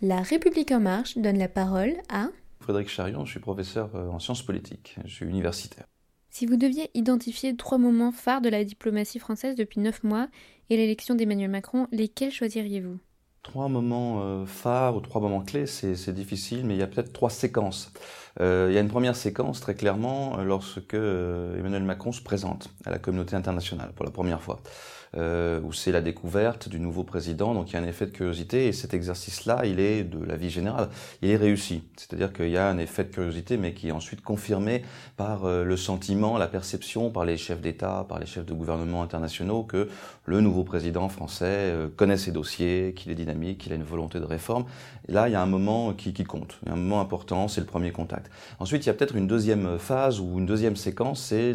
La République en marche donne la parole à Frédéric Charion, je suis professeur euh, en sciences politiques, je suis universitaire. Si vous deviez identifier trois moments phares de la diplomatie française depuis neuf mois et l'élection d'Emmanuel Macron, lesquels choisiriez-vous? Trois moments euh, phares ou trois moments clés, c'est difficile, mais il y a peut-être trois séquences. Euh, il y a une première séquence très clairement lorsque Emmanuel Macron se présente à la communauté internationale pour la première fois euh, où c'est la découverte du nouveau président. Donc il y a un effet de curiosité et cet exercice-là, il est de la vie générale, il est réussi. C'est-à-dire qu'il y a un effet de curiosité, mais qui est ensuite confirmé par euh, le sentiment, la perception par les chefs d'État, par les chefs de gouvernement internationaux que le nouveau président français euh, connaît ses dossiers, qu'il est dynamique, qu'il a une volonté de réforme. Là, il y a un moment qui, qui compte, il y a un moment important, c'est le premier contact. Ensuite, il y a peut-être une deuxième phase ou une deuxième séquence, c'est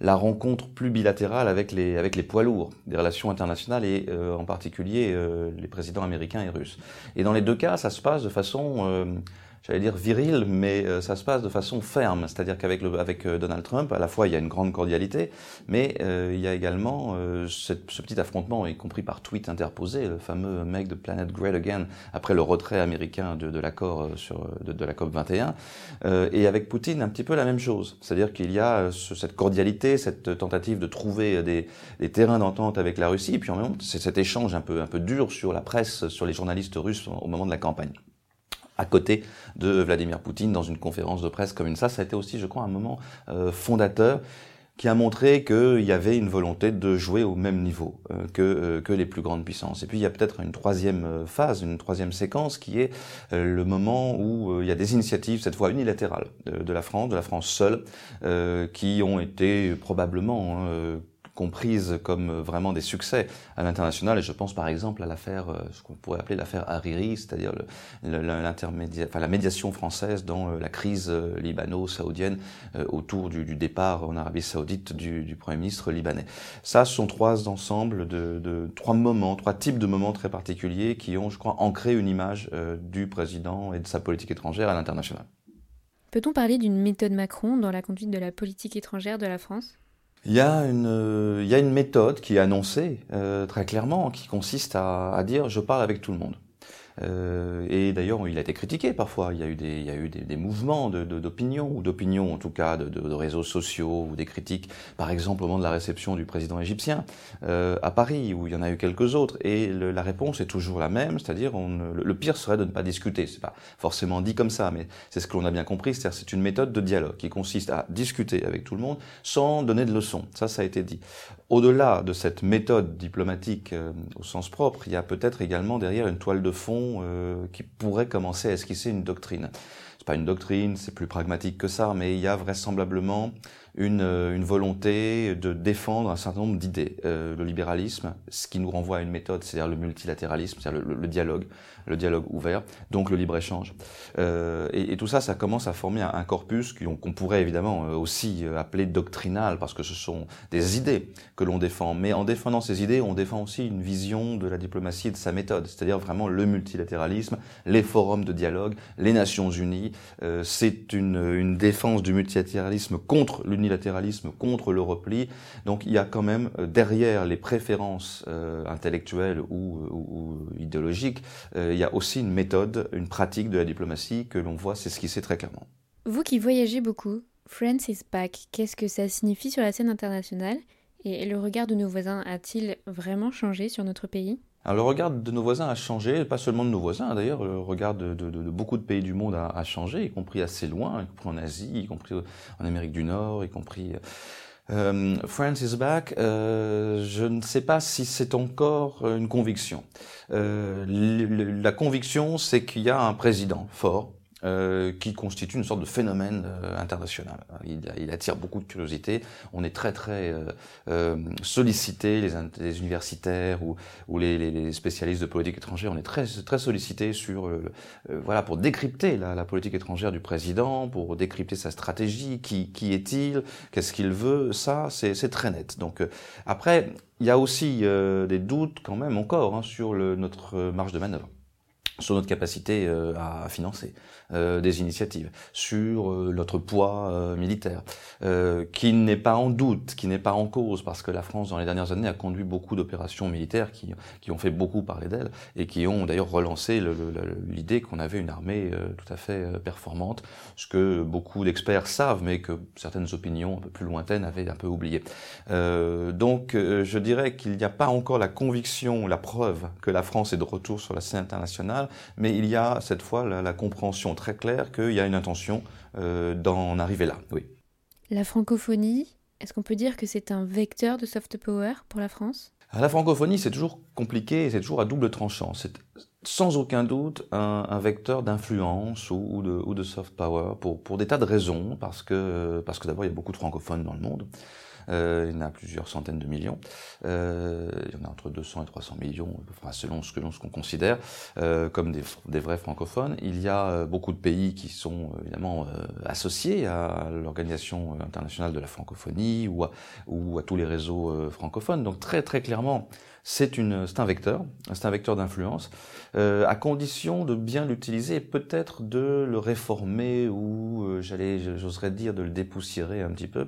la rencontre plus bilatérale avec les, avec les poids lourds des relations internationales et euh, en particulier euh, les présidents américains et russes. Et dans les deux cas, ça se passe de façon euh, j'allais dire viril, mais euh, ça se passe de façon ferme. C'est-à-dire qu'avec avec euh, Donald Trump, à la fois il y a une grande cordialité, mais euh, il y a également ce, ce, petit affrontement, y compris par tweet interposé, le fameux Make the Planet Great Again, après le retrait américain de, de l'accord sur de, de, la COP 21. et avec Poutine, un petit peu la même chose. C'est-à-dire qu'il y a cette cordialité, cette tentative de trouver des, des terrains d'entente avec la Russie, et puis en même temps, c'est cet échange un peu un peu dur sur la presse, sur les journalistes russes au moment de la campagne à côté de Vladimir Poutine dans une conférence de presse comme une ça. Ça a été aussi, je crois, un moment euh, fondateur qui a montré qu'il y avait une volonté de jouer au même niveau euh, que, euh, que les plus grandes puissances. Et puis il y a peut-être une troisième phase, une troisième séquence qui est le moment où il y a des initiatives, cette fois unilatérales, de, la France, de la France seule, qui ont été probablement hein, comprises comme euh, vraiment des succès à l'international. Et je pense par exemple à l'affaire, euh, ce qu'on pourrait appeler l'affaire Hariri, c'est-à-dire enfin, la médiation française dans euh, la crise libano-saoudienne autour du, départ en Arabie saoudite du, Premier ministre libanais. Ça, ce sont trois ensembles de, de, trois moments, trois types de moments très particuliers qui ont, je crois, ancré une image du président et de sa politique étrangère à l'international. Peut-on parler d'une méthode Macron dans la conduite de la politique étrangère de la France? Il y, a une, méthode qui est annoncée euh, très clairement, qui consiste à dire je parle avec tout le monde. Euh, et d'ailleurs, il a été critiqué parfois. Il y a eu des, il y a eu des, des mouvements d'opinion, de, ou d'opinion en tout cas, de, de, réseaux sociaux, ou des critiques, par exemple au moment de la réception du président égyptien euh, à Paris, où il y en a eu quelques autres. Et le, la réponse est toujours la même, c'est-à-dire le, le, pire serait de ne pas discuter. C'est pas forcément dit comme ça, mais c'est ce que l'on a bien compris. C'est-à-dire c'est une méthode de dialogue qui consiste à discuter avec tout le monde sans donner de leçons. Ça, ça a été dit. Au-delà de cette méthode diplomatique euh, au sens propre, il y a peut-être également derrière une toile de fond euh, qui pourrait commencer à esquisser une doctrine. C'est pas une doctrine, c'est plus pragmatique que ça, mais il y a vraisemblablement une, euh, une volonté de défendre un certain nombre d'idées. Euh, le libéralisme, ce qui nous renvoie à une méthode, c'est-à-dire le multilatéralisme, c'est-à-dire le, dialogue, le dialogue ouvert, donc le libre-échange. Euh, et, tout ça, ça commence à former un, corpus qu'on pourrait évidemment aussi appeler doctrinal, parce que ce sont des idées que l'on défend. Mais en défendant ces idées, on défend aussi une vision de la diplomatie et de sa méthode, c'est-à-dire vraiment le multilatéralisme, les forums de dialogue, les Nations Unies. C'est une, défense du multilatéralisme contre contre le repli. Donc il y a quand même euh, derrière les préférences euh, intellectuelles ou, euh, idéologiques, il y a aussi une méthode, une pratique de la diplomatie que l'on voit s'esquisser très clairement. Vous qui voyagez beaucoup, France is back, qu'est-ce que ça signifie sur la scène internationale? Et le regard de nos voisins a-t-il vraiment changé sur notre pays? Alors le regard de nos voisins a changé, pas seulement de nos voisins d'ailleurs, le regard de, beaucoup de pays du monde a, a, changé, y compris assez loin, y compris en Asie, y compris en Amérique du Nord, y compris... Euh, France is back, euh, je ne sais pas si c'est encore une conviction. Euh, la conviction, c'est qu'il y a un président fort, euh, qui constitue une sorte de phénomène euh, international. Il, il, attire beaucoup de curiosité. On est très très euh, euh sollicité, les, les, universitaires ou, ou les, les, spécialistes de politique étrangère, on est très très sollicité sur euh, voilà pour décrypter la, la, politique étrangère du président, pour décrypter sa stratégie, qui, qui est-il, qu'est-ce qu'il veut. Ça, c'est très net. Donc après, il y a aussi des doutes quand même encore hein, sur le, notre marge de manœuvre. Sur notre capacité euh, à financer euh, des initiatives, sur euh, notre poids militaire, qui n'est pas en doute, qui n'est pas en cause, parce que la France, dans les dernières années, a conduit beaucoup d'opérations militaires qui, qui ont fait beaucoup parler d'elle et qui ont d'ailleurs relancé l'idée qu'on avait une armée tout à fait performante, ce que beaucoup d'experts savent, mais que certaines opinions un peu plus lointaines avaient un peu oublié. donc, je dirais qu'il n'y a pas encore la conviction, la preuve que la France est de retour sur la scène internationale, mais il y a cette fois la, compréhension très claire qu'il y a une intention euh, d'en arriver là. Oui. La francophonie, est-ce qu'on peut dire que c'est un vecteur de soft power pour la France? La francophonie, c'est toujours compliqué, c'est toujours à double tranchant. C'est sans aucun doute un, vecteur d'influence ou, de, ou, de, soft power pour, pour des tas de raisons, parce que, parce que d'abord il y a beaucoup de francophones dans le monde. Euh, il y en a plusieurs centaines de millions. Euh, il y en a entre 200 et 300 millions, selon ce que l'on considère euh, comme des, vrais francophones. Il y a beaucoup de pays qui sont évidemment associés à l'Organisation internationale de la francophonie ou à, ou à tous les réseaux francophones. Donc très très clairement, c'est un vecteur, c'est un vecteur d'influence, à condition de bien l'utiliser et peut-être de le réformer ou, j'allais, j'oserais dire, de le dépoussiérer un petit peu.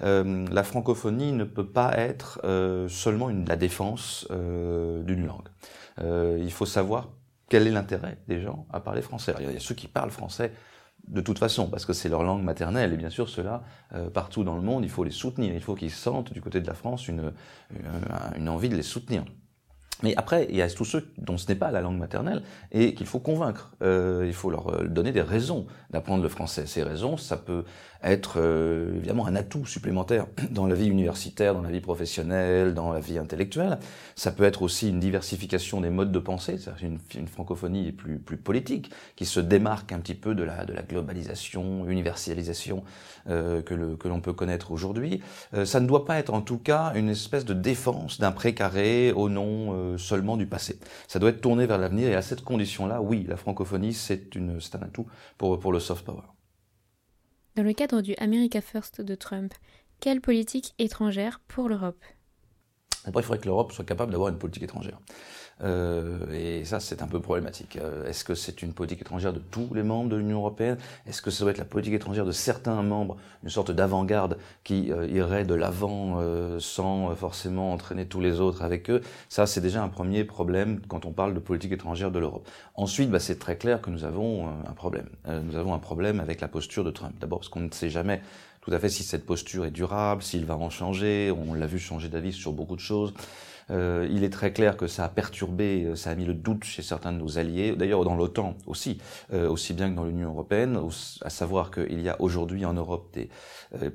La francophonie ne peut pas être euh, seulement la défense euh, d'une langue. il faut savoir quel est l'intérêt des gens à parler français. il y a ceux qui parlent français de toute façon, parce que c'est leur langue maternelle, et bien sûr, cela, euh, partout dans le monde, il faut les soutenir, il faut qu'ils sentent du côté de la France une envie de les soutenir. Mais après, il y a tous ceux dont ce n'est pas la langue maternelle et qu'il faut convaincre. Euh, il faut leur euh, donner des raisons d'apprendre le français. Ces raisons, ça peut être euh, évidemment un atout supplémentaire dans la vie universitaire, dans la vie professionnelle, dans la vie intellectuelle. Ça peut être aussi une diversification des modes de pensée, c'est une, francophonie plus, plus politique, qui se démarque un petit peu de la, de la globalisation, universalisation euh, que l'on que peut connaître aujourd'hui. Euh, ça ne doit pas être en tout cas une espèce de défense d'un précaré au nom euh, seulement du passé. Ça doit être tourné vers l'avenir et à cette condition-là, oui, la francophonie, c'est un atout pour, pour le soft power. Dans le cadre du America First de Trump, quelle politique étrangère pour l'Europe? Après, il faudrait que l'Europe soit capable d'avoir une politique étrangère. Euh, et ça, c'est un peu problématique. Euh, est-ce que c'est une politique étrangère de tous les membres de l'Union européenne? Est-ce que ça doit être la politique étrangère de certains membres, une sorte d'avant-garde qui euh, irait de l'avant sans forcément entraîner tous les autres avec eux? Ça, c'est déjà un premier problème quand on parle de politique étrangère de l'Europe. Ensuite, bah, c'est très clair que nous avons un problème. nous avons un problème avec la posture de Trump. D'abord parce qu'on ne sait jamais tout à fait si cette posture est durable, s'il va en changer. On l'a vu changer d'avis sur beaucoup de choses. Euh, il est très clair que ça a perturbé, euh, ça a mis le doute chez certains de nos alliés, d'ailleurs dans l'OTAN aussi, euh, aussi bien que dans l'Union européenne, à savoir qu'il y a aujourd'hui en Europe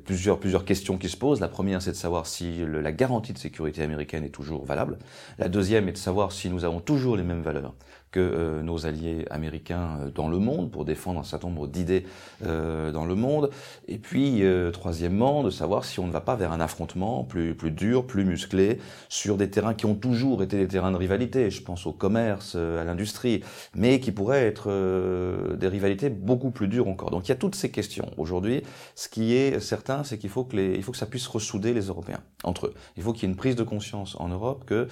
plusieurs, plusieurs questions qui se posent. La première, c'est de savoir si la garantie de sécurité américaine est toujours valable. La deuxième est de savoir si nous avons toujours les mêmes valeurs que euh, nos alliés américains euh, dans le monde pour défendre un certain nombre d'idées euh, dans le monde. Et puis, troisièmement, de savoir si on ne va pas vers un affrontement plus, plus dur, plus musclé, sur des terrains qui ont toujours été des terrains de rivalité. Je pense au commerce, à l'industrie, mais qui pourraient être des rivalités beaucoup plus dures encore. Donc il y a toutes ces questions. Aujourd'hui, ce qui est certain, c'est qu'il faut que faut que ça puisse ressouder les Européens entre eux. Il faut qu'il y ait une prise de conscience en Europe que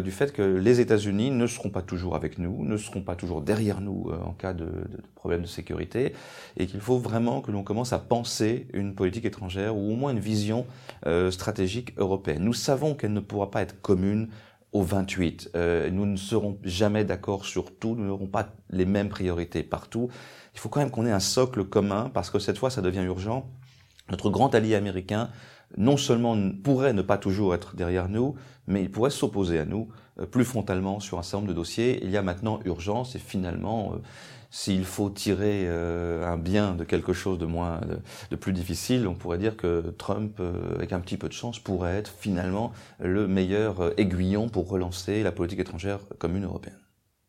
du fait que les États-Unis ne seront pas toujours avec nous, ne seront pas toujours derrière nous euh, en cas de, de, problème de sécurité, et qu'il faut vraiment que l'on commence à penser une politique étrangère ou au moins une vision euh, stratégique européenne. Nous savons qu'elle ne pourra pas être commune aux 28. Euh, nous ne serons jamais d'accord sur tout, nous n'aurons pas les mêmes priorités partout. Il faut quand même qu'on ait un socle commun, parce que cette fois, ça devient urgent. Notre grand allié américain, non seulement pourrait ne pas toujours être derrière nous, mais il pourrait s'opposer à nous plus frontalement sur un certain nombre de dossiers. Il y a maintenant urgence et finalement, euh, s'il faut tirer euh, un bien de quelque chose de moins, de, plus difficile, on pourrait dire que Trump, avec un petit peu de chance, pourrait être finalement le meilleur aiguillon pour relancer la politique étrangère commune européenne.